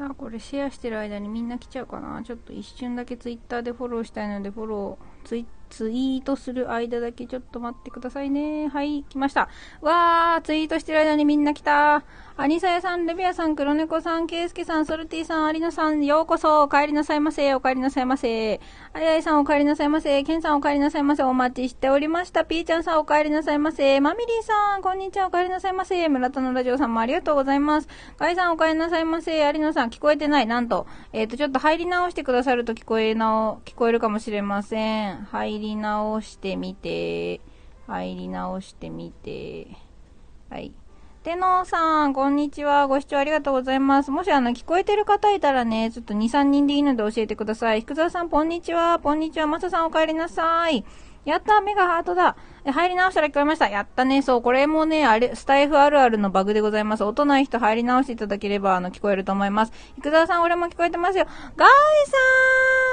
さあ、これシェアしてる間にみんな来ちゃうかな。ちょっと一瞬だけ Twitter でフォローしたいので、フォロー、ツイツイートする間だけちょっと待ってくださいね。はい、来ました。わー、ツイートしてる間にみんな来た。アニサヤさん、レビアさん、黒猫さん、ケイスケさん、ソルティさん、アリナさん、ようこそ、お帰りなさいませ、お帰りなさいませ。あやいさん、お帰りなさいませ。ケンさん、お帰りなさいませ。お待ちしておりました。ピーちゃんさん、お帰りなさいませ。マミリーさん、こんにちは、お帰りなさいませ。村田のラジオさんもありがとうございます。ガイさん、お帰りなさいませ。アリナさん、聞こえてない。なんと、えっ、ー、と、ちょっと入り直してくださると聞こえなお、聞こえるかもしれません。入り直してみて、入り直してみて、はい。てのさん、こんにちは。ご視聴ありがとうございます。もしあの、聞こえてる方いたらね、ちょっと2、3人でいいので教えてください。福沢さん、こんにちは。こんにちは。まささん、お帰りなさい。やった目がハートだ入り直したら聞こえました。やったね。そう、これもね、あれ、スタイフあるあるのバグでございます。音ない人入り直していただければ、あの、聞こえると思います。福沢さん、俺も聞こえてますよ。ガーイ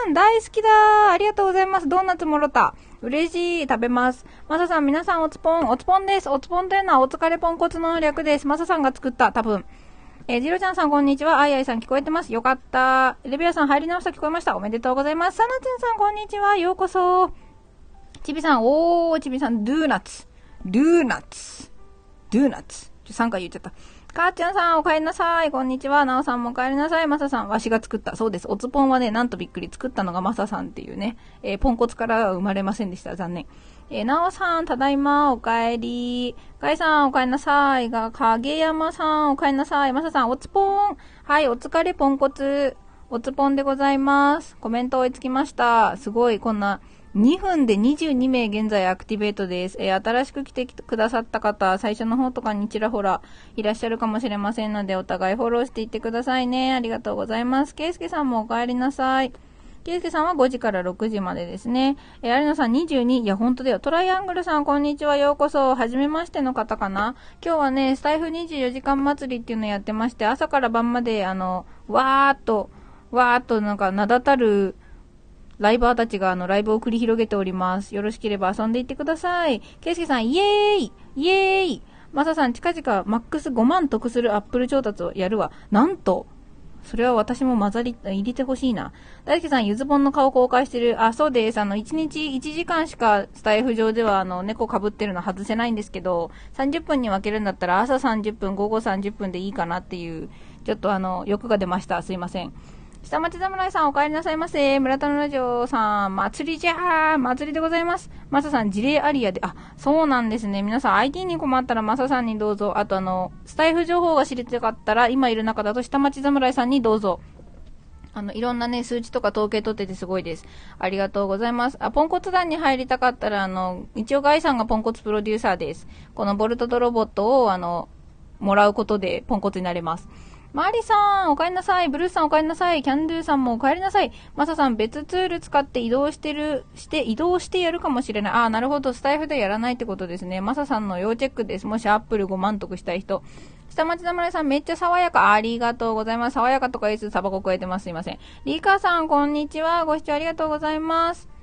さん大好きだありがとうございます。ドーナツもろた？嬉しい。食べます。マサさん、皆さん、おつぽん。おつぽんです。おつぽんというのは、お疲れポンコツの略です。マサさんが作った、多分。えー、ジロちゃんさん、こんにちは。あいあいさん、聞こえてます。よかった。レビアさん、入り直した聞こえました。おめでとうございます。サナツンさん、こんにちは。ようこそ。ちびさん、おー、ちびさん、ドゥーナツ。ドゥーナツ。ドゥーナツ。ちょ、3回言っちゃった。かーちゃんさん、お帰りなさい。こんにちは。なおさんもお帰りなさい。まささん、わしが作った。そうです。おつぽんはね、なんとびっくり作ったのがまささんっていうね。えー、ポンコツからは生まれませんでした。残念。えー、なおさん、ただいま、お帰り。かいさん、お帰りなさい。が、影山さん、お帰りなさい。まささん、おつぽん。はい、お疲れポンコツ。おつぽんでございます。コメント追いつきました。すごい、こんな、2分で22名現在アクティベートです。えー、新しく来てくださった方、最初の方とかにちらほらいらっしゃるかもしれませんので、お互いフォローしていってくださいね。ありがとうございます。ケイスケさんもお帰りなさい。ケイスケさんは5時から6時までですね。えー、有野さん22、いや、ほんとだよ。トライアングルさん、こんにちは。ようこそ。はじめましての方かな。今日はね、スタイフ24時間祭りっていうのやってまして、朝から晩まで、あの、わーっと、わーっとなんか名だたる、ライバーたちがあのライブを繰り広げております。よろしければ遊んでいってください。ケイスケさん、イエーイイエーイマサさん、近々マックス5万得するアップル調達をやるわ。なんとそれは私も混ざり、入れてほしいな。大輔さん、ゆずぼんの顔公開してる。あ、そうです。あの、1日1時間しかスタイフ上では、あの、猫被ってるの外せないんですけど、30分に分けるんだったら朝30分、午後30分でいいかなっていう、ちょっとあの、欲が出ました。すいません。下町侍さんお帰りなさいませ。村田のラジオさん、祭りじゃー祭りでございます。マサさん、事例アリアで、あ、そうなんですね。皆さん IT に困ったらマサさんにどうぞ。あとあの、スタイフ情報が知りたかったら、今いる中だと下町侍さんにどうぞ。あの、いろんなね、数値とか統計取っててすごいです。ありがとうございます。あ、ポンコツ団に入りたかったら、あの、一応ガイさんがポンコツプロデューサーです。このボルトとロボットを、あの、もらうことでポンコツになれます。マリさん、お帰りなさい。ブルースさん、お帰りなさい。キャンドゥさんもお帰りなさい。マサさん、別ツール使って移動してる、して、移動してやるかもしれない。ああ、なるほど。スタイフでやらないってことですね。マサさんの要チェックです。もしアップル5万得したい人。下町侍さん、めっちゃ爽やか。ありがとうございます。爽やかとか言いつつタバコ加えてます。すいません。リーカーさん、こんにちは。ご視聴ありがとうございます。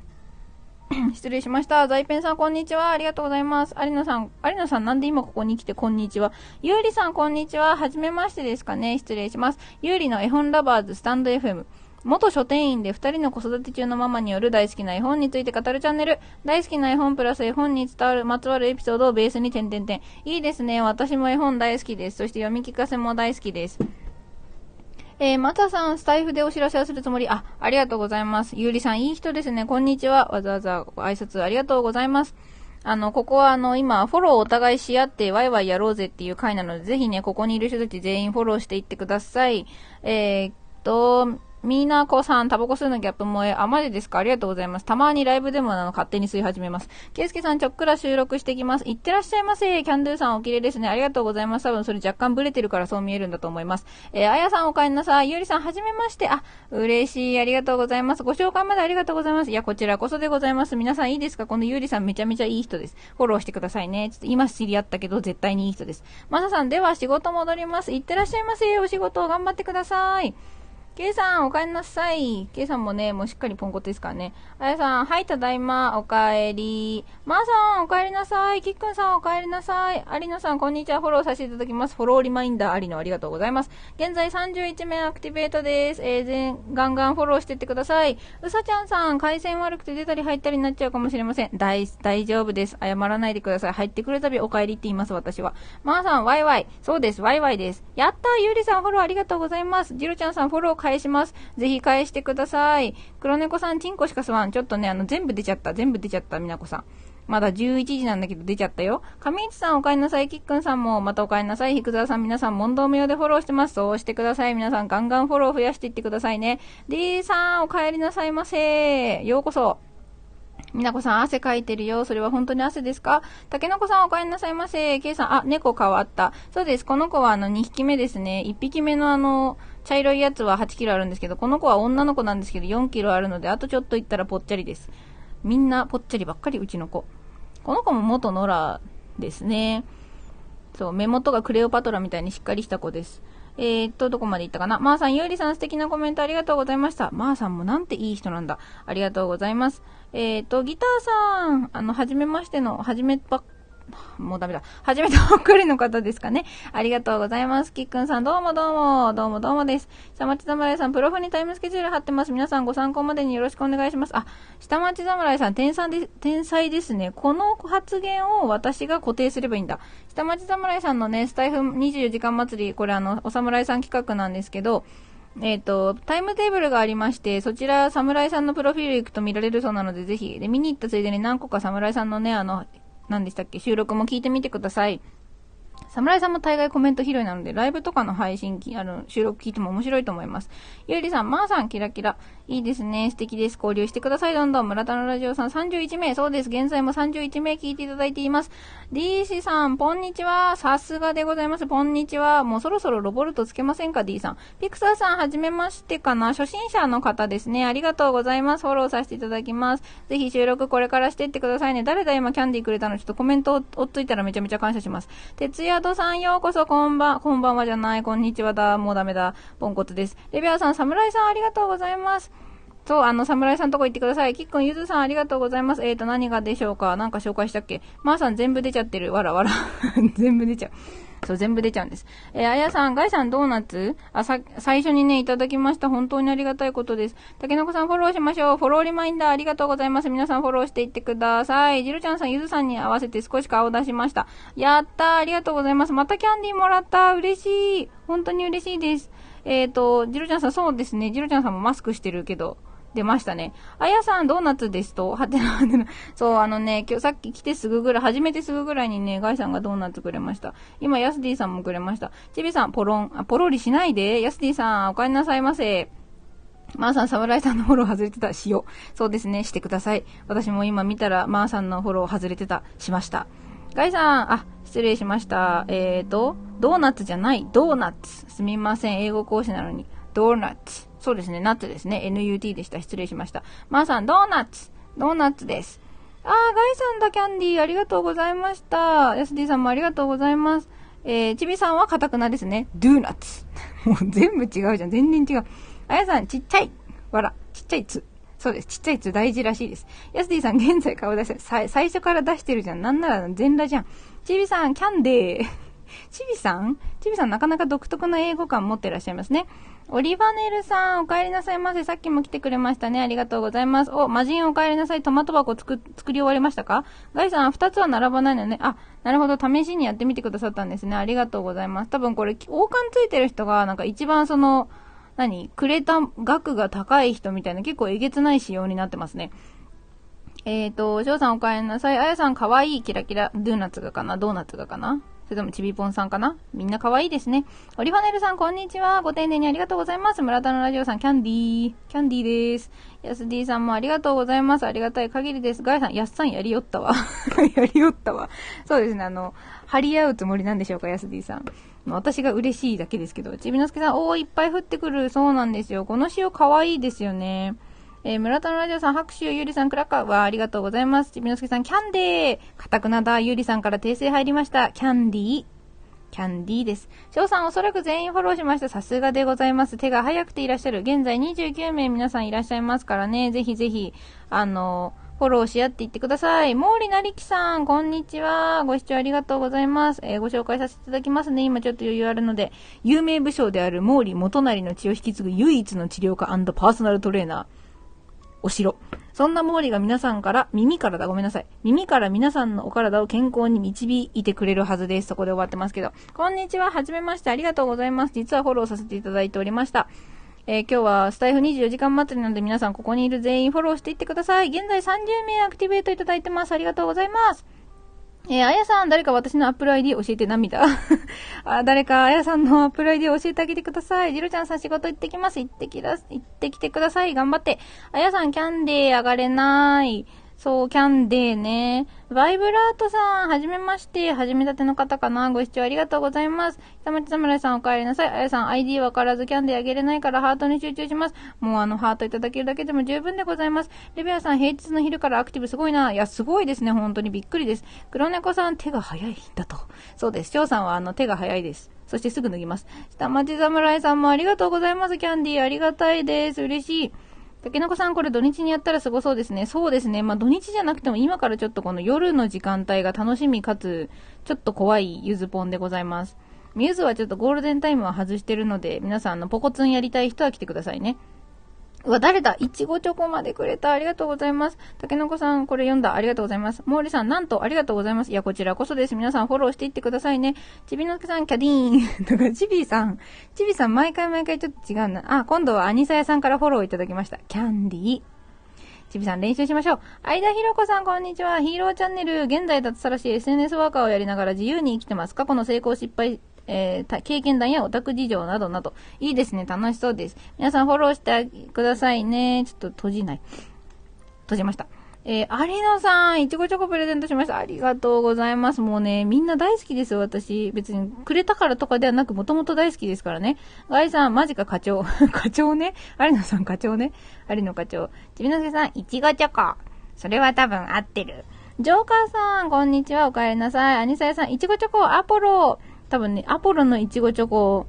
失礼しました。ザイペンさん、こんにちは。ありがとうございます。有野さん、有野さん、なんで今ここに来て、こんにちは。ゆうりさん、こんにちは。はじめましてですかね。失礼します。ゆうりの絵本ラバーズ、スタンド FM。元書店員で2人の子育て中のママによる大好きな絵本について語るチャンネル。大好きな絵本プラス絵本に伝わる、まつわるエピソードをベースに点々点。いいですね。私も絵本大好きです。そして読み聞かせも大好きです。えー、またさん、スタイフでお知らせをするつもり。あ、ありがとうございます。ゆうりさん、いい人ですね。こんにちは。わざわざご挨拶ありがとうございます。あの、ここはあの、今、フォローお互いし合って、ワイワイやろうぜっていう回なので、ぜひね、ここにいる人たち全員フォローしていってください。えー、っと、みーなこさん、タバコ吸うのギャップ萌え。あ、マジですか？ありがとうございます。たまにライブでもあの、勝手に吸い始めます。ケイスケさん、ちょっくら収録してきます。いってらっしゃいませ。キャンドゥさん、お綺麗ですね。ありがとうございます。多分それ若干ブレてるからそう見えるんだと思います。えー、あやさん、お帰りなさい。ゆうりさん、はじめまして。あ、嬉しい。ありがとうございます。ご紹介までありがとうございます。いや、こちらこそでございます。皆さんいいですか？このゆうりさん、めちゃめちゃいい人です。フォローしてくださいね。ちょっと今知り合ったけど、絶対にいい人です。まささん、では仕事戻ります。いってらっしゃいませ。お仕事頑張ってください。ケイさん、お帰りなさい。ケイさんもね、もうしっかりポンコツですからね。あやさん、はい、ただいま、おかえり。まー、さん、お帰りなさい。きっくんさん、お帰りなさい。ありのさん、こんにちは。フォローさせていただきます。フォローリマインダーありのありがとうございます。現在31名アクティベートです。えー、全、ガンガンフォローしてってください。うさちゃんさん、回線悪くて出たり入ったりになっちゃうかもしれません。大、大丈夫です。謝らないでください。入ってくるたびお帰りって言います、私は。まー、さん、ワイワイ。そうです、ワイワイです。やったー、ゆうりさん、フォローありがとうございます。ジロちゃんさん、フォロー返します。ぜひ返してください。黒猫さん、チンコしかすわん。ちょっとね、あの、全部出ちゃった。全部出ちゃった、みなこさん。まだ11時なんだけど出ちゃったよ。上市さんお帰りなさい。きっくんさんもまたお帰りなさい。菊沢さん皆さん問答無用でフォローしてます。そうしてください。皆さんガンガンフォロー増やしていってくださいね。D さんお帰りなさいませ。ようこそ。みなこさん、汗かいてるよ。それは本当に汗ですか？たけのこさん、お帰りなさいませ。けいさん、あ、猫変わった。そうです。この子はあの、2匹目ですね。1匹目のあの、茶色いやつは8キロあるんですけど、この子は女の子なんですけど、4キロあるので、あとちょっと行ったらぽっちゃりです。みんなぽっちゃりばっかり、うちの子。この子も元ノラですね。そう、目元がクレオパトラみたいにしっかりした子です。えー、っと、どこまで行ったかな？まー、さん、ゆうりさん素敵なコメントありがとうございました。まー、さんもなんていい人なんだ。ありがとうございます。えー、っと、ギターさん、あの、はじめましての、はじめばっもうダメだ。初めてばっかりの方ですかね。ありがとうございます。きっくんさん、どうもどうも、どうもどうもです。下町侍さん、プロフにタイムスケジュール貼ってます。皆さんご参考までによろしくお願いします。あ、下町侍さん、天才で天才ですね。この発言を私が固定すればいいんだ。下町侍さんのね、スタイフ24時間祭り、これあの、お侍さん企画なんですけど、えっ、ー、と、タイムテーブルがありまして、そちら、侍さんのプロフィール行くと見られるそうなので、ぜひ、で、見に行ったついでに何個か侍さんのね、あの、何でしたっけ？収録も聞いてみてください。侍さんも大概コメント拾いなので、ライブとかの配信、あの、収録聞いても面白いと思います。ゆうりさん、まー、あ、さん、キラキラ。いいですね。素敵です。交流してください。どんどん。村田のラジオさん31名。そうです。現在も31名聞いていただいています。D 氏さん、こんにちは。さすがでございます。こんにちは。もうそろそろロボルトつけませんか ?D さん。ピクサーさん、はじめましてかな初心者の方ですね。ありがとうございます。フォローさせていただきます。ぜひ収録これからしてってくださいね。誰だ今キャンディーくれたの？ちょっとコメントを追っついたらめちゃめちゃ感謝します。徹夜とさんようこそこんばん、こんばんはじゃない、こんにちはだ、もうダメだ、ポンコツです。レビアさん、侍さんありがとうございます。そう、あの、侍さんとこ行ってください。キックン、ゆずさんありがとうございます。えーと、何がでしょうか？なんか紹介したっけ？まー、さん全部出ちゃってる。わらわら。全部出ちゃう。そう、全部出ちゃうんです。えー、あやさん、ガイさんドーナツあ、さ、最初にね、いただきました。本当にありがたいことです。たけのこさんフォローしましょう。フォローリマインダーありがとうございます。皆さんフォローしていってください。ジルちゃんさん、ゆずさんに合わせて少し顔出しました。やったー、ありがとうございます。またキャンディーもらった。嬉しい。本当に嬉しいです。えっ、ー、と、ジルちゃんさん、そうですね。ジルちゃんさんもマスクしてるけど、出ましたね。あやさん、ドーナツですと、はてなはてな。そう、あのね、今日さっき来てすぐぐらい、初めてすぐぐらいにね、ガイさんがドーナツくれました。今、ヤスディさんもくれました。チビさん、ポロン、あ、ポロリしないで。ヤスディさん、お帰りなさいませ。マーさん、侍さんのフォロー外れてた。しよう。そうですね、してください。私も今見たら、マーさんのフォロー外れてた。しました。ガイさん、あ、失礼しました。えーと、ドーナツじゃない。ドーナツ。すみません。英語講師なのに。ドーナツ。そうですね、ナッツですね。NUT でした。失礼しました。まー、さん、ドーナツドーナツです。あー、ガイさんだ、キャンディー。ありがとうございました。ヤスディさんもありがとうございます。えー、ちびさんはカタクナですね。ドゥーナツ。もう全部違うじゃん。全然違う。あやさん、ちっちゃい。わら。ちっちゃいつ。そうです。ちっちゃいつ大事らしいです。ヤスディさん、現在顔出して、最初から出してるじゃん。なんなら全裸じゃん。ちびさん、キャンデー。ちびさん？ちびさんなかなか独特の英語感持ってらっしゃいますね。オリバネルさん、お帰りなさいませ。さっきも来てくれましたね。ありがとうございます。お、魔人お帰りなさい。トマト箱作、作り終わりましたか？ガイさん、二つは並ばないのね。あ、なるほど。試しにやってみてくださったんですね。ありがとうございます。多分これ、王冠ついてる人が、なんか一番その、何？くれた額が高い人みたいな、結構えげつない仕様になってますね。えーと、翔さんお帰りなさい。あやさんかわいい。キラキラ。ドーナツがかな？ドーナツがかな？それともちびぽんさんかな？みんな可愛いですね。オリファネルさん、こんにちは。ご丁寧にありがとうございます。村田のラジオさん、キャンディー。キャンディーです。ヤスディさんもありがとうございます。ありがたい限りです。ガイさん、ヤスさんやりよったわ。やりよったわ。そうですね、あの、張り合うつもりなんでしょうか、ヤスディさん。私が嬉しいだけですけど。ちびのすけさん、おー、いっぱい降ってくる。そうなんですよ。この塩可愛いですよね。えー、村田のラジオさん、拍手、ゆりさん、クラッカーはありがとうございます。ちびのすけさん、キャンデー。かたくなだ、ゆりさんから訂正入りました。キャンディー。キャンディーです。翔さんおそらく全員フォローしました。さすがでございます。手が早くていらっしゃる。現在29名皆さんいらっしゃいますからね。ぜひぜひ、あのフォローし合っていってください。毛利なりきさん、こんにちは。ご視聴ありがとうございます。えー、ご紹介させていただきますね。今ちょっと余裕あるので、有名武将である毛利元就の血を引き継ぐ唯一の治療家パーソナルトレーナー。お城。そんな毛利が皆さんから、耳からだ、ごめんなさい。耳から皆さんのお体を健康に導いてくれるはずです。そこで終わってますけど。こんにちは、はじめまして、ありがとうございます。実はフォローさせていただいておりました。えー、今日はスタエフ24時間祭りなので皆さんここにいる全員フォローしていってください。現在30名アクティベートいただいてます。ありがとうございます。えー、あやさん、誰か私のアップル ID 教えて涙 あ、誰かあやさんのアップル ID 教えてあげてください。ジロちゃんさん仕事行ってきます。行ってきだ、行ってきてください。頑張って。あやさん、キャンデー上がれない。そう、キャンデーね。バイブラートさん、はじめまして。はじめたての方かなご視聴ありがとうございます。下町侍さんお帰りなさい。あやさん、ID わからずキャンデーあげれないからハートに集中します。もうあの、ハートいただけるだけでも十分でございます。レベアさん、平日の昼からアクティブすごいな。いや、すごいですね。本当にびっくりです。黒猫さん、手が早いんだと。そうです。翔さんはあの、手が早いです。そしてすぐ脱ぎます。下町侍さんもありがとうございます。キャンディーありがたいです。嬉しい。竹の子さん、これ土日にやったらすごそうですね。そうですね。まあ土日じゃなくても今からちょっとこの夜の時間帯が楽しみかつ、ちょっと怖いゆずぽんでございます。ミューズはちょっとゴールデンタイムは外してるので、皆さん、あの、ポコツンやりたい人は来てくださいね。うわ、誰だ？いちごチョコまでくれた。ありがとうございます。たけのこさん、これ読んだ。ありがとうございます。毛利さん、なんと、ありがとうございます。いや、こちらこそです。皆さん、フォローしていってくださいね。ちびのすけさん、キャディーン。とか、ちびさん。ちびさん、毎回毎回ちょっと違うな。あ、今度はアニサヤさんからフォローいただきました。キャンディー。ちびさん練習しましょう。相田ひろこさん、こんにちは。ヒーローチャンネル。現在脱サラし SNS ワーカーをやりながら自由に生きてます。過去の成功失敗えー、経験談やオタク事情などなど。いいですね。楽しそうです。皆さんフォローしてくださいね。ちょっと閉じない。閉じました。えー、有野さん、いちごチョコプレゼントしました。ありがとうございます。もうね、みんな大好きですよ、私。別に、くれたからとかではなく、もともと大好きですからね。ガイさん、マジか課長。課長ね。有野さん課長ね。有野課長。ちびのすけさん、いちごチョコ。それは多分合ってる。ジョーカーさん、こんにちは。お帰りなさい。アニサヤさん、いちごチョコ、アポロ。多分ね、アポロのいちごチョコ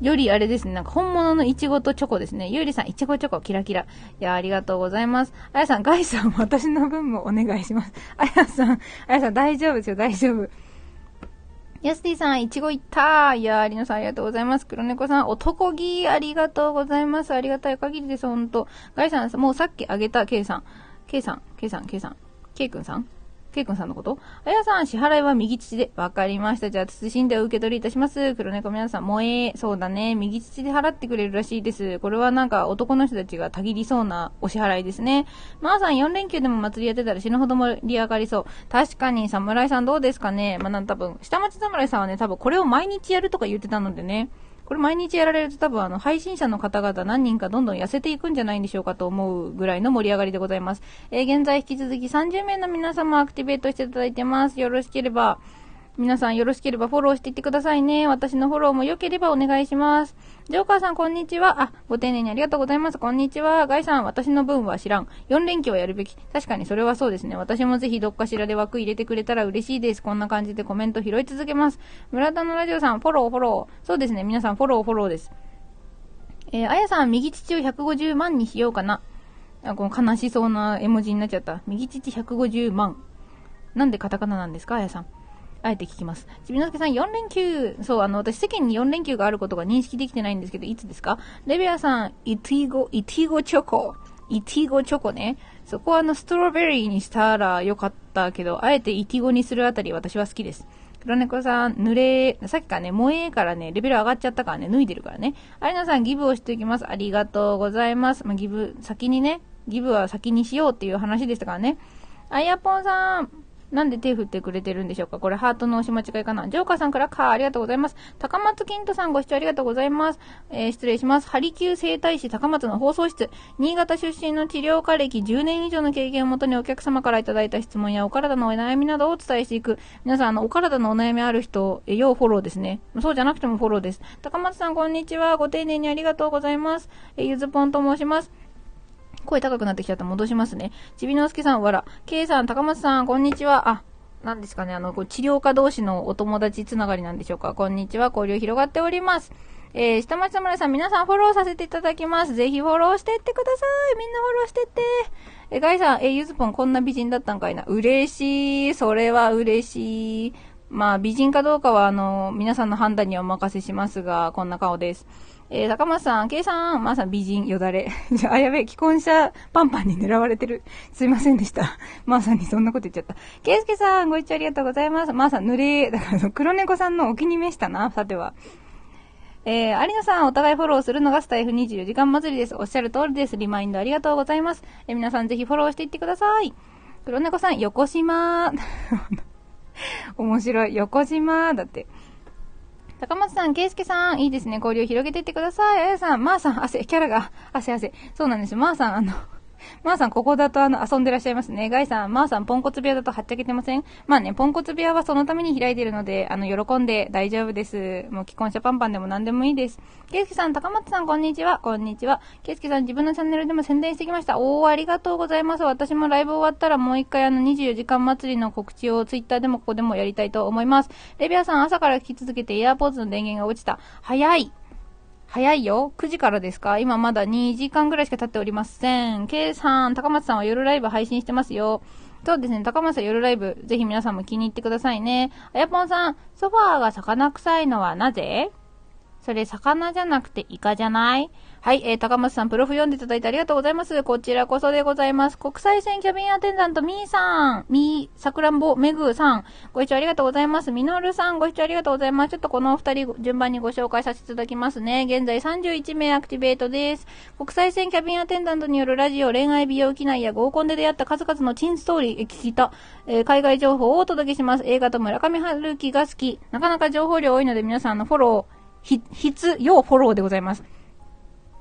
よりあれですね、なんか本物のいちごとチョコですね。ゆうりさん、いちごチョコキラキラ。いや、ありがとうございます。あやさん、ガイさん、私の分もお願いします。あやさん、あやさん、大丈夫ですよ、大丈夫。ヤスティさん、いちごいったー。いやー、りのさんありがとうございます。黒猫さん、男気ありがとうございます。ありがたい限りです、ほんと。ガイさん、もうさっきあげた、ケイさん。ケイさん、ケイさん、ケイさん。ケイくんさん？ケイ君さんのこと？あやさん、支払いは右乳で。わかりました。じゃあ、謹んでお受け取りいたします。黒猫皆さん、萌え、そうだね。右乳で払ってくれるらしいです。これはなんか男の人たちがたぎりそうなお支払いですね。まー、あ、さん、4連休でも祭りやってたら死ぬほど盛り上がりそう。確かに、侍さんどうですかねまあ、なん多分、下町侍さんはね、多分これを毎日やるとか言ってたのでね。これ毎日やられると多分あの配信者の方々何人かどんどん痩せていくんじゃないんでしょうかと思うぐらいの盛り上がりでございます。えー、現在引き続き30名の皆様アクティベートしていただいてます。よろしければ、皆さんよろしければフォローしていってくださいね。私のフォローも良ければお願いします。ジョーカーさん、こんにちは。あ、ご丁寧にありがとうございます。こんにちは。ガイさん、私の分は知らん。4連休はやるべき。確かにそれはそうですね。私もぜひどっかしらで枠入れてくれたら嬉しいです。こんな感じでコメント拾い続けます。村田のラジオさん、フォロー、フォロー。そうですね。皆さん、フォロー、フォローです。えー、あやさん、右乳を150万にしようかな。あ、この悲しそうな絵文字になっちゃった。右乳150万。なんでカタカナなんですかあやさん。あえて聞きます。ちびのすけさん、4連休、そう、あの、私世間に4連休があることが認識できてないんですけど、いつですか？レベアさん、イティゴ、イティゴチョコ。イティゴチョコね。そこはあの、ストロベリーにしたらよかったけど、あえてイティゴにするあたり私は好きです。黒猫さん、濡れ、さっきからね、萌えからね、レベル上がっちゃったからね、脱いでるからね。ありなさん、ギブをしておきます。ありがとうございます。まあ、ギブ、先にね、ギブは先にしようっていう話でしたからね。あやぽんさん、なんで手振ってくれてるんでしょうか？これハートの押し間違いかな？ジョーカーさんからか、ありがとうございます。高松金人さんご視聴ありがとうございます。えー、失礼します。ハリキュー生態師高松の放送室。新潟出身の治療家歴10年以上の経験をもとにお客様からいただいた質問やお体のお悩みなどをお伝えしていく。皆さん、あの、お体のお悩みある人、え要フォローですね。そうじゃなくてもフォローです。高松さんこんにちは。ご丁寧にありがとうございます。えゆずぽんと申します。声高くなってきちゃった。戻しますね。ちびのすけさん、わら。けいさん、高松さん、こんにちは。あ、何ですかね、あの、治療家同士のお友達つながりなんでしょうか。こんにちは、交流広がっております。えー、下町侍さん、皆さんフォローさせていただきます。ぜひフォローしてってください。みんなフォローしてって。え、ガイさん、え、ゆずぽんこんな美人だったんかいな。嬉しい。それは嬉しい。まあ、美人かどうかは、あの、皆さんの判断にはお任せしますが、こんな顔です。えー、高松さん、イさん、まー、さん美人、よだれ。じゃあ、やべえ、既婚者パンパンに狙われてる。すいませんでした。まーさんにそんなこと言っちゃった。ケイスケさん、ご一聴ありがとうございます。まーさん、濡れだから、黒猫さんのお気に召したな、さては。えー、有野さん、お互いフォローするのがスタイフ24時間祭りです。おっしゃる通りです。リマインドありがとうございます。えー、皆さんぜひフォローしていってください。黒猫さん、横島。面白い。横島。だって。高松さん、圭介さん、いいですね。交流広げていってください。あやさん、まー、あ、さん、汗、キャラが、汗汗。そうなんですよ。まー、あ、さん、あの、まーさん、ここだとあの、遊んでらっしゃいますね。ガイさん、まーさん、ポンコツ部屋だとはっちゃけてません？まあね、ポンコツ部屋はそのために開いてるので、あの、喜んで大丈夫です。もう、既婚者パンパンでも何でもいいです。ケイスケさん、高松さん、こんにちは。こんにちは。ケイスケさん、自分のチャンネルでも宣伝してきました。おー、ありがとうございます。私もライブ終わったらもう一回あの、24時間祭りの告知をツイッターでもここでもやりたいと思います。レビアさん、朝から聞き続けてエアポーズの電源が落ちた。早い。早いよ。9時からですか？今まだ2時間ぐらいしか経っておりません。K さん、高松さんは夜ライブ配信してますよ。そうですね、高松さん夜ライブ、ぜひ皆さんも気に入ってくださいね。あやぽんさん、ソファーが魚臭いのはなぜ？それ魚じゃなくてイカじゃない？はい、えー、高松さん、プロフ読んでいただいてありがとうございます。こちらこそでございます。国際線キャビンアテンダント、みーさん、みー、さくらんぼ、めぐさん、ご視聴ありがとうございます。みのるさん、ご視聴ありがとうございます。ちょっとこのお二人、順番にご紹介させていただきますね。現在31名アクティベートです。国際線キャビンアテンダントによるラジオ、恋愛美容機内や合コンで出会った数々のチンストーリー、え聞いた、えー、海外情報をお届けします。映画と村上春樹が好き。なかなか情報量多いので皆さんのフォロー、ひ必要フォローでございます。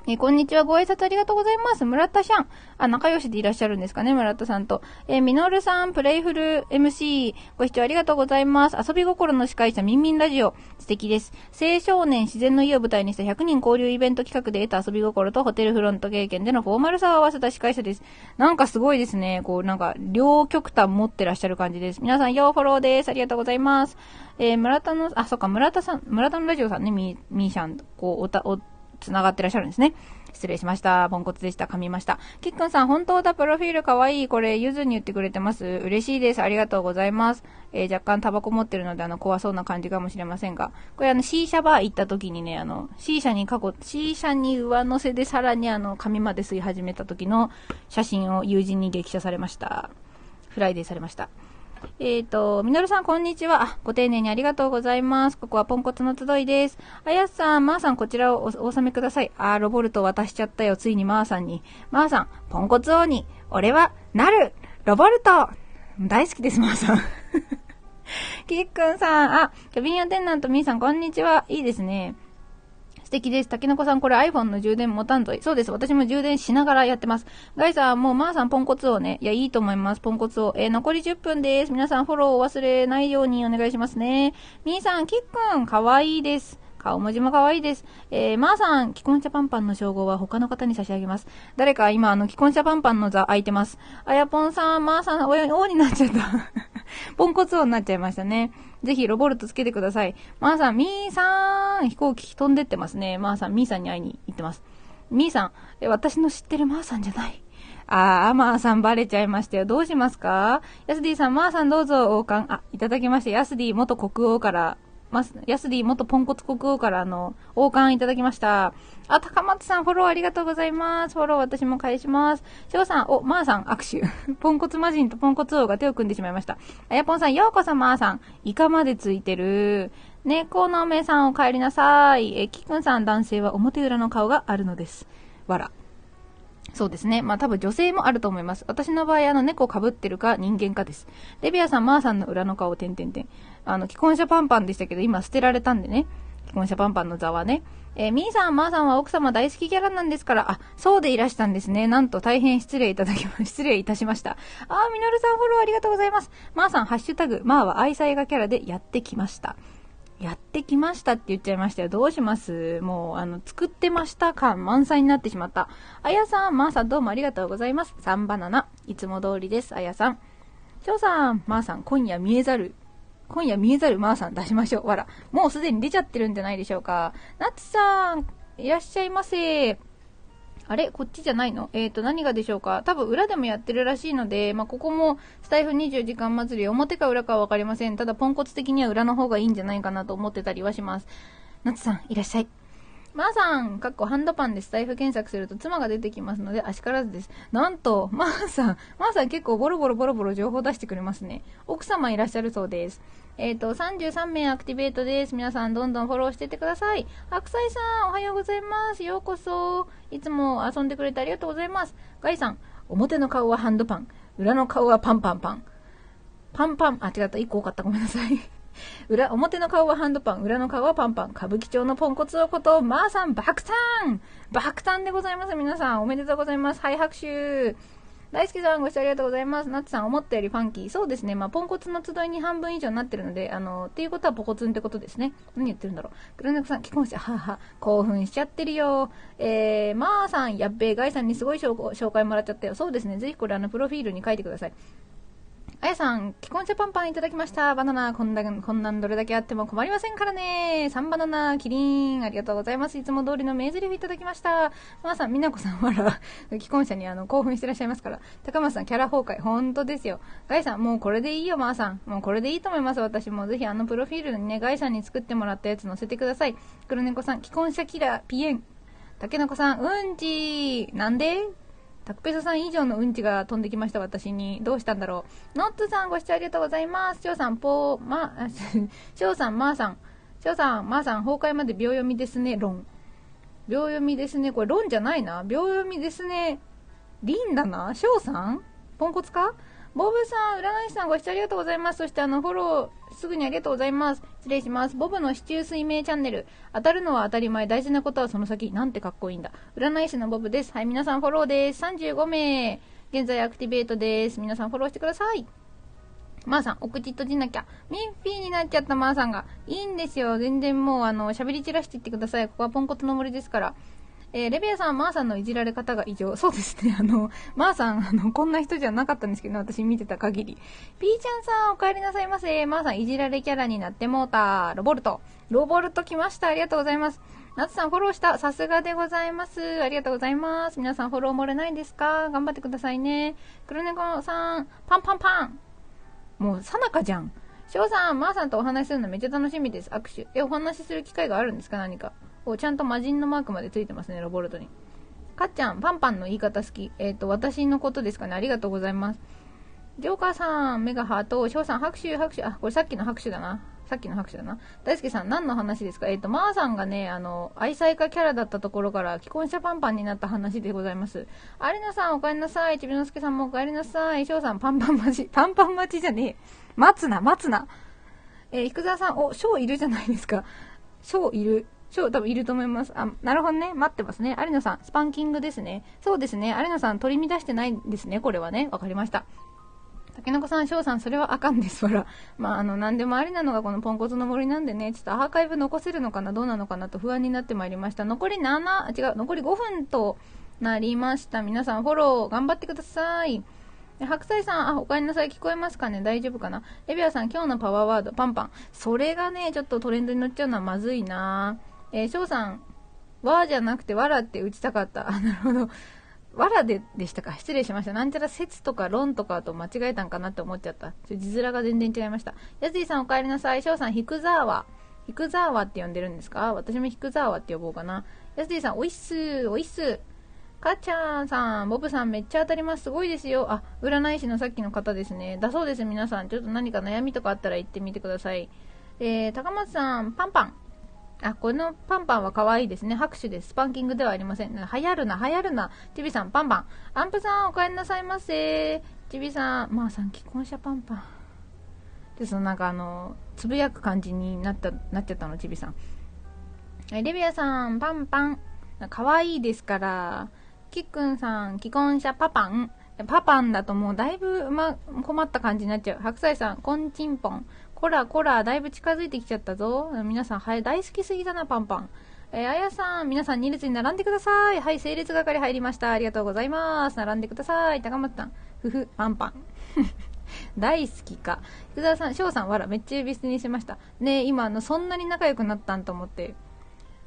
えー、こんにちは。ご挨拶ありがとうございます。村田さん。あ、仲良しでいらっしゃるんですかね、村田さんと。えー、みのるさん、プレイフル MC。ご視聴ありがとうございます。遊び心の司会者、みんみんラジオ。素敵です。青少年自然の家を舞台にした100人交流イベント企画で得た遊び心とホテルフロント経験でのフォーマルさを合わせた司会者です。なんかすごいですね。こう、なんか、両極端持ってらっしゃる感じです。皆さん、ようフォローです。ありがとうございます。えー、村田の、あ、そっか、村田さん、村田のラジオさんね、み、みーしゃん、こう、おた、お、繋がってらっしゃるんですね。失礼しました。ポンコツでした。噛みました。キックンさん、本当だ、プロフィールかわいい。これ、ゆずに言ってくれてます。嬉しいです。ありがとうございます。えー、若干タバコ持ってるので、あの、怖そうな感じかもしれませんが。これ、あの、C 社バー行った時にね、あの、C 社に過去、C 社に上乗せでさらにあの、紙まで吸い始めた時の写真を友人に激写されました。フライデーされました。えっ、ー、と、みのるさん、こんにちは。あ、ご丁寧にありがとうございます。ここはポンコツの集いです。あやさん、まー、さん、こちらをお納めください。あー、ロボルト渡しちゃったよ。ついにまーさんに。まーさん、ポンコツ王に、俺は、なるロボルト大好きです、まーさん。キックンさん、あ、キャビンアテンダントみーさん、こんにちは。いいですね。敵です。竹の子さん、これ iPhone の充電持たんぞい。そうです。私も充電しながらやってます。ガイさん、もう、まーさん、ポンコツをね。いや、いいと思います。ポンコツを。えー、残り10分です。皆さん、フォローを忘れないようにお願いしますね。みーさん、キックン、かわいいです。顔文字も可愛いです。えー、まー、さん、既婚者パンパンの称号は他の方に差し上げます。誰か今、あの、既婚者パンパンの座空いてます。あやぽんさん、まーさん、お、おになっちゃった。ポンコツ王になっちゃいましたね。ぜひ、ロボルトつけてください。まーさん、みーさん、飛行機飛んでってますね。まーさん、みーさんに会いに行ってます。みーさん、え、私の知ってるまーさんじゃない。あー、まーさんバレちゃいましたよ。どうしますか？ヤスディさん、まーさんどうぞ王冠。あ、いただきまして、ヤスディ元国王からます。ヤスディ元ポンコツ国王からあの、王冠いただきました。あ、高松さん、フォローありがとうございます。フォロー私も返します。翔さん、お、まー、さん、握手。ポンコツ魔人とポンコツ王が手を組んでしまいました。あやぽんさん、ようこそまーさん。イカまでついてる。猫の目さん、お帰りなさい。え、きくんさん、男性は表裏の顔があるのです。わら。そうですね。まあ多分女性もあると思います。私の場合、あの猫被ってるか人間かです。レビアさん、マーさんの裏の顔、てんてんてん。あの、既婚者パンパンでしたけど、今捨てられたんでね。既婚者パンパンの座はね。えー、みーさん、まーさんは奥様大好きキャラなんですから、あ、そうでいらしたんですね。なんと大変失礼いただきま、失礼いたしました。あー、みのるさんフォローありがとうございます。まーさん、ハッシュタグ、まーは愛妻がキャラでやってきました。やってきましたって言っちゃいましたよ。どうします？もう、あの、作ってました感満載になってしまった。あやさん、まーさんどうもありがとうございます。3バナナ。いつも通りです。あやさん。翔さん、まー、さん、今夜見えざる、今夜見えざるまーさん出しましょう。わら。もうすでに出ちゃってるんじゃないでしょうか。なつさん、いらっしゃいませ。あれ？こっちじゃないの？えっ、ー、と、何がでしょうか？多分裏でもやってるらしいので、まあ、ここもスタイフ24時間祭り、表か裏かはわかりません。ただ、ポンコツ的には裏の方がいいんじゃないかなと思ってたりはします。なつさん、いらっしゃい。まー、さん、かっこハンドパンでスタイフ検索すると妻が出てきますので、あしからずです。なんと、まー、さん、まー、さん結構ボロボロボロボロ情報出してくれますね。奥様いらっしゃるそうです。えっ、ー、と、33名アクティベートです。皆さんどんどんフォローしてってください。白菜さん、おはようございます。ようこそ。いつも遊んでくれてありがとうございます。ガイさん、表の顔はハンドパン。裏の顔はパンパンパン。パンパン、あ、違った。1個多かった。ごめんなさい。裏、表の顔はハンドパン、裏の顔はパンパン。歌舞伎町のポンコツのこと、まーさん、爆誕爆誕でございます。皆さん、おめでとうございます。はい、拍手。大輔さん、ご視聴ありがとうございます。ナッツさん、思ったよりファンキー。そうですね。まあ、ポンコツの集いに半分以上になってるので、あの、っていうことはポコツンってことですね。何言ってるんだろう。黒猫さん、既婚者、はは、興奮しちゃってるよ。えー、まーさん、やっべえ、ガイさんにすごい紹介もらっちゃったよ。そうですね。ぜひこれ、あの、プロフィールに書いてください。あやさん、既婚者パンパンいただきました。バナナ、こんな、こんなんどれだけあっても困りませんからね。3バナナ、キリン、ありがとうございます。いつも通りの名台詞いただきました。まーさん、みなこさん、わら、既婚者にあの、興奮してらっしゃいますから。高松さん、キャラ崩壊、ほんとですよ。ガイさん、もうこれでいいよ、まーさん。もうこれでいいと思います、私も。ぜひあの、プロフィールにね、ガイさんに作ってもらったやつ載せてください。黒猫さん、既婚者キラー、ピエン。竹の子さん、うんちなんで？タクペソさん以上のうんちが飛んできました、私に。どうしたんだろう。ノッツさん、ご視聴ありがとうございます。翔さん、ぽー、ま、翔さん、まーさん。翔さん、まーさん、崩壊まで秒読みですね、論。秒読みですね。これ、論じゃないな。秒読みですね。リンだな。翔さん？ポンコツか？ボブさん、占い師さんご視聴ありがとうございます。そしてあの、フォロー、すぐにありがとうございます。失礼します。ボブの市中水明チャンネル。当たるのは当たり前。大事なことはその先。なんてかっこいいんだ。占い師のボブです。はい、皆さんフォローです。35名。現在アクティベートです。皆さんフォローしてください。まー、さん、お口閉じなきゃ。ミッフィーになっちゃったまーさんが。いいんですよ。全然もう、あの、喋り散らしていってください。ここはポンコツの森ですから。えー、レビアさん、マーさんのいじられ方が異常。そうですね。あの、マーさん、あの、こんな人じゃなかったんですけど、私見てた限り。ピーちゃんさん、お帰りなさいませ。マーさん、いじられキャラになってもうた。ロボルト。ロボルト来ました。ありがとうございます。ナツさん、フォローした。さすがでございます。ありがとうございます。皆さん、フォロー漏れないですか？頑張ってくださいね。黒猫さん、パンパンパン。もう、さなかじゃん。翔さん、マーさんとお話しするのめっちゃ楽しみです。握手。え、お話しする機会があるんですか？何か。おちゃんと魔人のマークまでついてますね、ロボルトに。かっちゃん、パンパンの言い方好き。えっ、ー、と、私のことですかね。ありがとうございます。ジョーカーさん、メガハート、翔さん、拍手、拍手。あ、これさっきの拍手だな。さっきの拍手だな。大輔さん、何の話ですか？えっ、ー、と、まーさんがね、あの、愛妻家キャラだったところから、既婚者パンパンになった話でございます。有野さん、お帰りなさい。ちびのすけさんもお帰りなさい。翔さん、パンパン待ち。パンパン待ちじゃねえ。待つな、待つな。えー、菊沢さん、お、翔いるじゃないですか。翔いる。超多分いると思います。あ、なるほどね。待ってますね。有野さん、スパンキングですね。そうですね。有野さん、取り乱してないんですね。これはね。わかりました。竹の子さん、翔さん、それはあかんです。ほら。まあ、あの、なんでもありなのがこのポンコツの森なんでね、ちょっとアーカイブ残せるのかな、どうなのかな？と不安になってまいりました。残り7、違う、残り5分となりました。皆さん、フォロー頑張ってください。白菜さん、あ、おかえりなさい。聞こえますかね？大丈夫かな？レビアさん、今日のパワーワード、パンパン。それがね、ちょっとトレンドに乗っちゃうのはまずいなえー、翔さん、わーじゃなくてわらって打ちたかった。あ、なるほど。わらででしたか失礼しました。なんちゃら説とか論とかと間違えたんかなって思っちゃった。ちょ字面が全然違いました。やついさんお帰りなさい。翔さん、ヒクザーワ。ヒクザーワって呼んでるんですか？私もヒクザーワって呼ぼうかな。やついさん、おいっすーおいっすーかっちゃんさん、ボブさんめっちゃ当たります。すごいですよ。あ、占い師のさっきの方ですね。だそうです、皆さん。ちょっと何か悩みとかあったら言ってみてください。えー、高松さん、パンパン。あ、このパンパンは可愛いですね。拍手です。スパンキングではありません。流行るな、流行るな。ちびさん、パンパン。アンプさん、お帰りなさいませ。ちびさん、まあさん、既婚者パンパン。で、そのなんかあの、つぶやく感じになった、なっちゃったの、ちびさん。えレビアさん、パンパン。可愛いですから。キックンさん、既婚者パパン。パパンだともうだいぶ、ま、困った感じになっちゃう。白菜さん、コンチンポン。こらこら、だいぶ近づいてきちゃったぞ。皆さん、はい、大好きすぎだな、パンパン。えー、あやさん、皆さん2列に並んでください。はい、整列係入りました。ありがとうございます。並んでください。高松さん、ふふ、パンパン。大好きか。福沢さん、翔さん、わら、めっちゃ呼び捨にしました。ね今、あの、そんなに仲良くなったんと思って、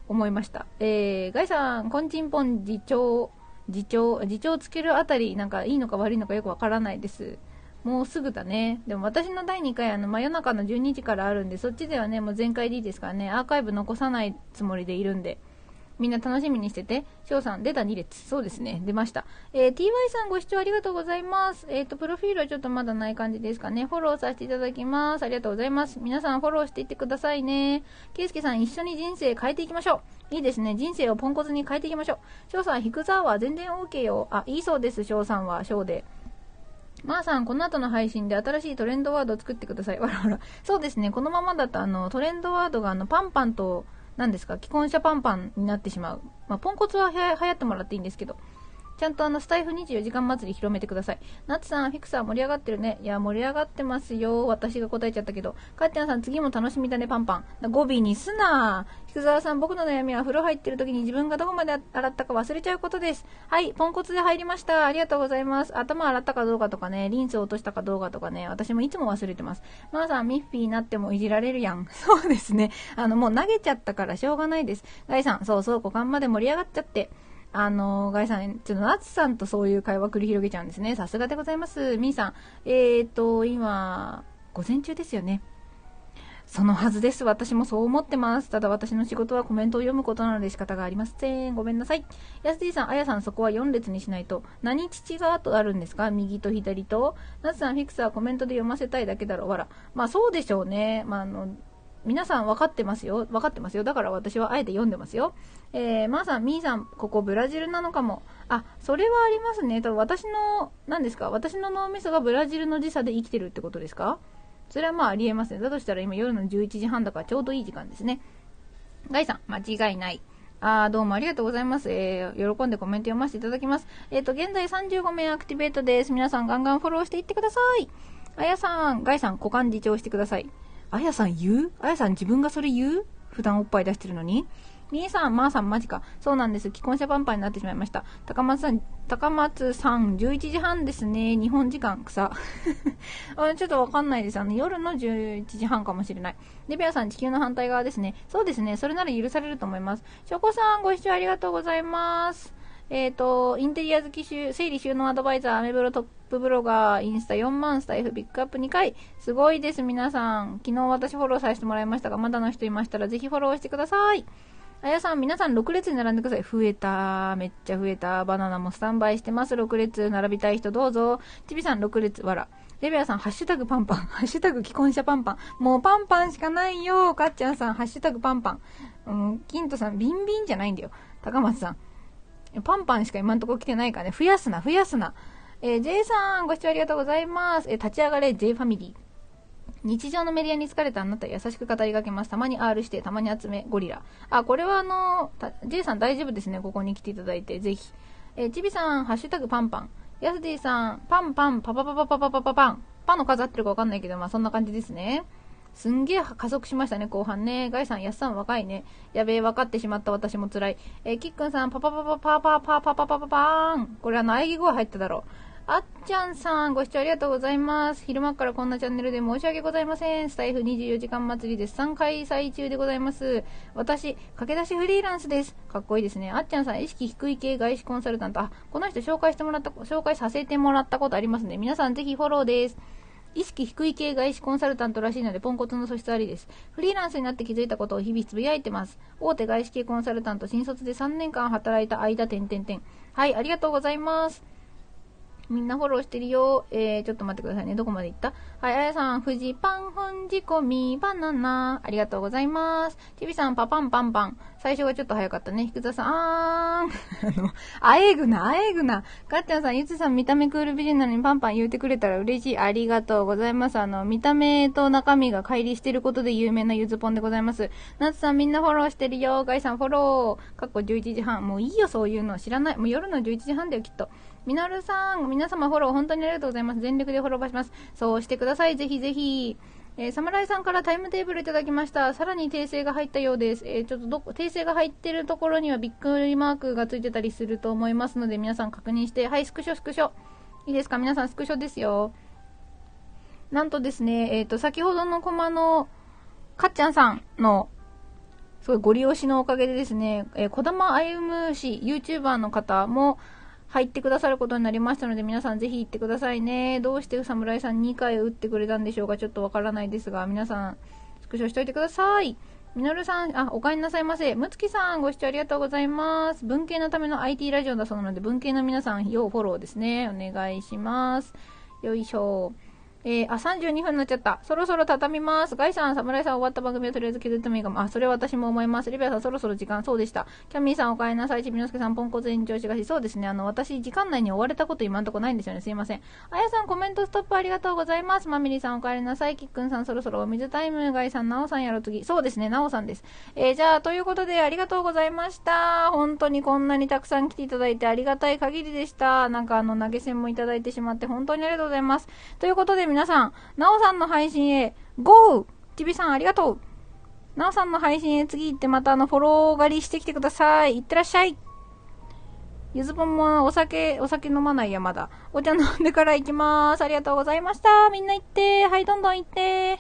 思いました。えー、ガイさん、コンチンポン次長、次長、次長つけるあたり、なんかいいのか悪いのかよくわからないです。もうすぐだね。でも私の第2回、あの、真夜中の12時からあるんで、そっちではね、もう全開でいいですからね、アーカイブ残さないつもりでいるんで。みんな楽しみにしてて。翔さん、出た2列。そうですね。出ました。えー、ty さんご視聴ありがとうございます。えっ、ー、と、プロフィールはちょっとまだない感じですかね。フォローさせていただきます。ありがとうございます。皆さんフォローしていってくださいね。ケイスケさん、一緒に人生変えていきましょう。いいですね。人生をポンコツに変えていきましょう。翔さん、引くザーは全然 OK よ。あ、いいそうです、翔さんは、翔で。まー、あ、さん、この後の配信で新しいトレンドワードを作ってください。わらわら。そうですね。このままだと、あの、トレンドワードが、あの、パンパンと、何ですか、既婚者パンパンになってしまう。まあ、ポンコツは流行ってもらっていいんですけど。ちゃんとあの、スタイフ24時間祭り広めてください。ナッツさん、フィクサー盛り上がってるね。いや、盛り上がってますよ。私が答えちゃったけど。カッテンさん、次も楽しみだね、パンパン。語尾にすな菊沢さん、僕の悩みは風呂入ってる時に自分がどこまで洗ったか忘れちゃうことです。はい、ポンコツで入りました。ありがとうございます。頭洗ったかどうかとかね、リンス落としたかどうかとかね、私もいつも忘れてます。マーさん、ミッフィーになってもいじられるやん。そうですね。あの、もう投げちゃったからしょうがないです。ガイさん、そうそう、股間まで盛り上がっちゃって。あの、ガイさん、ちょっとナツさんとそういう会話繰り広げちゃうんですね。さすがでございます。ミーさん、えーと、今、午前中ですよね。そのはずです。私もそう思ってます。ただ私の仕事はコメントを読むことなので仕方がありません。ごめんなさい。やすディさん、あやさん、そこは4列にしないと。何父がとあるんですか？右と左と。なつさん、フィクスはコメントで読ませたいだけだろう。わら。まあそうでしょうね。まああの、皆さん分かってますよ。分かってますよ。だから私はあえて読んでますよ。えー、まー、さん、みーさん、ここブラジルなのかも。あ、それはありますね。多分私の、何ですか？私の脳みそがブラジルの時差で生きてるってことですか？それはまあありえますね。だとしたら今夜の11時半だからちょうどいい時間ですね。ガイさん、間違いない。あー、どうもありがとうございます。えー、喜んでコメント読ませていただきます。えっ、ー、と、現在35名アクティベートです。皆さんガンガンフォローしていってください。あやさん、ガイさん、股間自重してください。あやさん言う？あやさん自分がそれ言う？普段おっぱい出してるのに？みえさん、まー、あ、さん、マジか。そうなんです。既婚者パンパンになってしまいました。高松さん、高松さん、11時半ですね。日本時間、草。ちょっとわかんないです。あの、夜の11時半かもしれない。デビアさん、地球の反対側ですね。そうですね。それなら許されると思います。しょこさん、ご視聴ありがとうございます。えっ、ー、と、インテリア好き整理収納アドバイザー、アメブロトップブロガー、インスタ4万、スタイフピックアップ2回。すごいです、皆さん。昨日私フォローさせてもらいましたが、まだの人いましたら、ぜひフォローしてください。あやさん、皆さん6列に並んでください。増えた。めっちゃ増えた。バナナもスタンバイしてます。6列。並びたい人どうぞ。ちびさん6列。わら。レビアさん、ハッシュタグパンパン。ハッシュタグ既婚者パンパン。もうパンパンしかないよ。かっちゃんさん、ハッシュタグパンパン。うん、キントさん、ビンビンじゃないんだよ。高松さん。パンパンしか今んとこ来てないからね。増やすな、増やすな。えー、J さん、ご視聴ありがとうございます。えー、立ち上がれ J ファミリー。日常のメディアに疲れたあなた優しく語りかけます。たまに R して、たまに集め、ゴリラ。あ、これはあの、J さん大丈夫ですね。ここに来ていただいて、ぜひ。えー、ちびさん、ハッシュタグパンパン。ヤスディさん、パンパン、パパパパパパパパパン。パンの数合ってるかわかんないけど、まあそんな感じですね。すんげえ加速しましたね、後半ね。ガイさん、ヤスさん若いね。やべえ、分かってしまった私も辛い。えー、キックンさん、パパパパパパパパパパパパーン。これあの、喘ぎ声入っただろう。あっちゃんさん、ご視聴ありがとうございます。昼間からこんなチャンネルで申し訳ございません。スタイフ24時間祭りです。3開催中でございます。私、駆け出しフリーランスです。かっこいいですね。あっちゃんさん、意識低い系外資コンサルタント。あ、この人紹介してもらった、紹介させてもらったことありますね。皆さんぜひフォローです。意識低い系外資コンサルタントらしいので、ポンコツの素質ありです。フリーランスになって気づいたことを日々つぶやいてます。大手外資系コンサルタント、新卒で3年間働いた間、点々点。はい、ありがとうございます。みんなフォローしてるよ。えー、ちょっと待ってくださいね。どこまで行った？はい、あやさん、富士パン本仕込みバナナ。ありがとうございます。ちびさん、パパンパンパン。最初がちょっと早かったね。菊田さん、あーん。あの、あえぐな、あえぐな。かっちゃんさん、ゆつさん、見た目クール美人なのにパンパン言うてくれたら嬉しい。ありがとうございます。あの、見た目と中身が乖離してることで有名なゆずぽんでございます。なつさん、みんなフォローしてるよ。ガイさん、フォロー。かっこ11時半。もういいよ、そういうの。知らない。もう夜の11時半だよ、きっと。みのるさん、皆様フォロー本当にありがとうございます。全力でフォローバします。そうしてください。ぜひぜひ。えー、侍さんからタイムテーブルいただきました。さらに訂正が入ったようです。えー、ちょっとど、訂正が入ってるところにはびっくりマークがついてたりすると思いますので、皆さん確認して、はい、スクショスクショ。いいですか？皆さんスクショですよ。なんとですね、えっ、と、先ほどのコマの、かっちゃんさんの、すごいご利用しのおかげでですね、えー、小玉歩氏、YouTuber の方も入ってくださることになりましたので、皆さんぜひ行ってくださいね。どうして侍さん2回打ってくれたんでしょうかちょっとわからないですが、皆さん、スクショしといてください。みのるさん、あ、お帰りなさいませ。むつきさん、ご視聴ありがとうございます。文系のための IT ラジオだそうなので、文系の皆さん、要フォローですね。お願いします。よいしょ。えー、あ、32分になっちゃった。そろそろ畳みます。ガイさん、侍さん終わった番組をとりあえず削ってもいいかも。あ、それは私も思います。リベアさん、そろそろ時間、そうでした。キャミーさん、お帰りなさい。ちびのすけさん、ポンコツ延長しがし。そうですね。あの、私、時間内に追われたこと今んとこないんですよね。すいません。あやさん、コメントストップありがとうございます。まみりさん、お帰りなさい。きっくんさん、そろそろお水タイム。ガイさん、なおさんやろ次。そうですね、なおさんです。えー、じゃあ、ということで、ありがとうございました。本当にこんなにたくさん来ていただいてありがたい限りでした。なんか、あの、投げ銭もいただいてしまって、本当にありがとうございます。ということで、皆さん、なおさんの配信へ、GO! ちびさんありがとうなおさんの配信へ次行ってまたあのフォロー狩りしてきてください。いってらっしゃいゆずぽんもお酒、お酒飲まないや、まだ。お茶飲んでから行きまーす。ありがとうございました。みんな行って。はい、どんどん行って。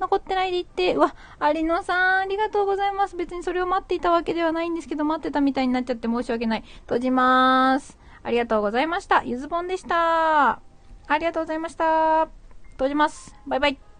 残ってないで行って。うわ、有野さん、ありがとうございます。別にそれを待っていたわけではないんですけど、待ってたみたいになっちゃって申し訳ない。閉じまーす。ありがとうございました。ゆずぽんでした。ありがとうございました。閉じます。バイバイ。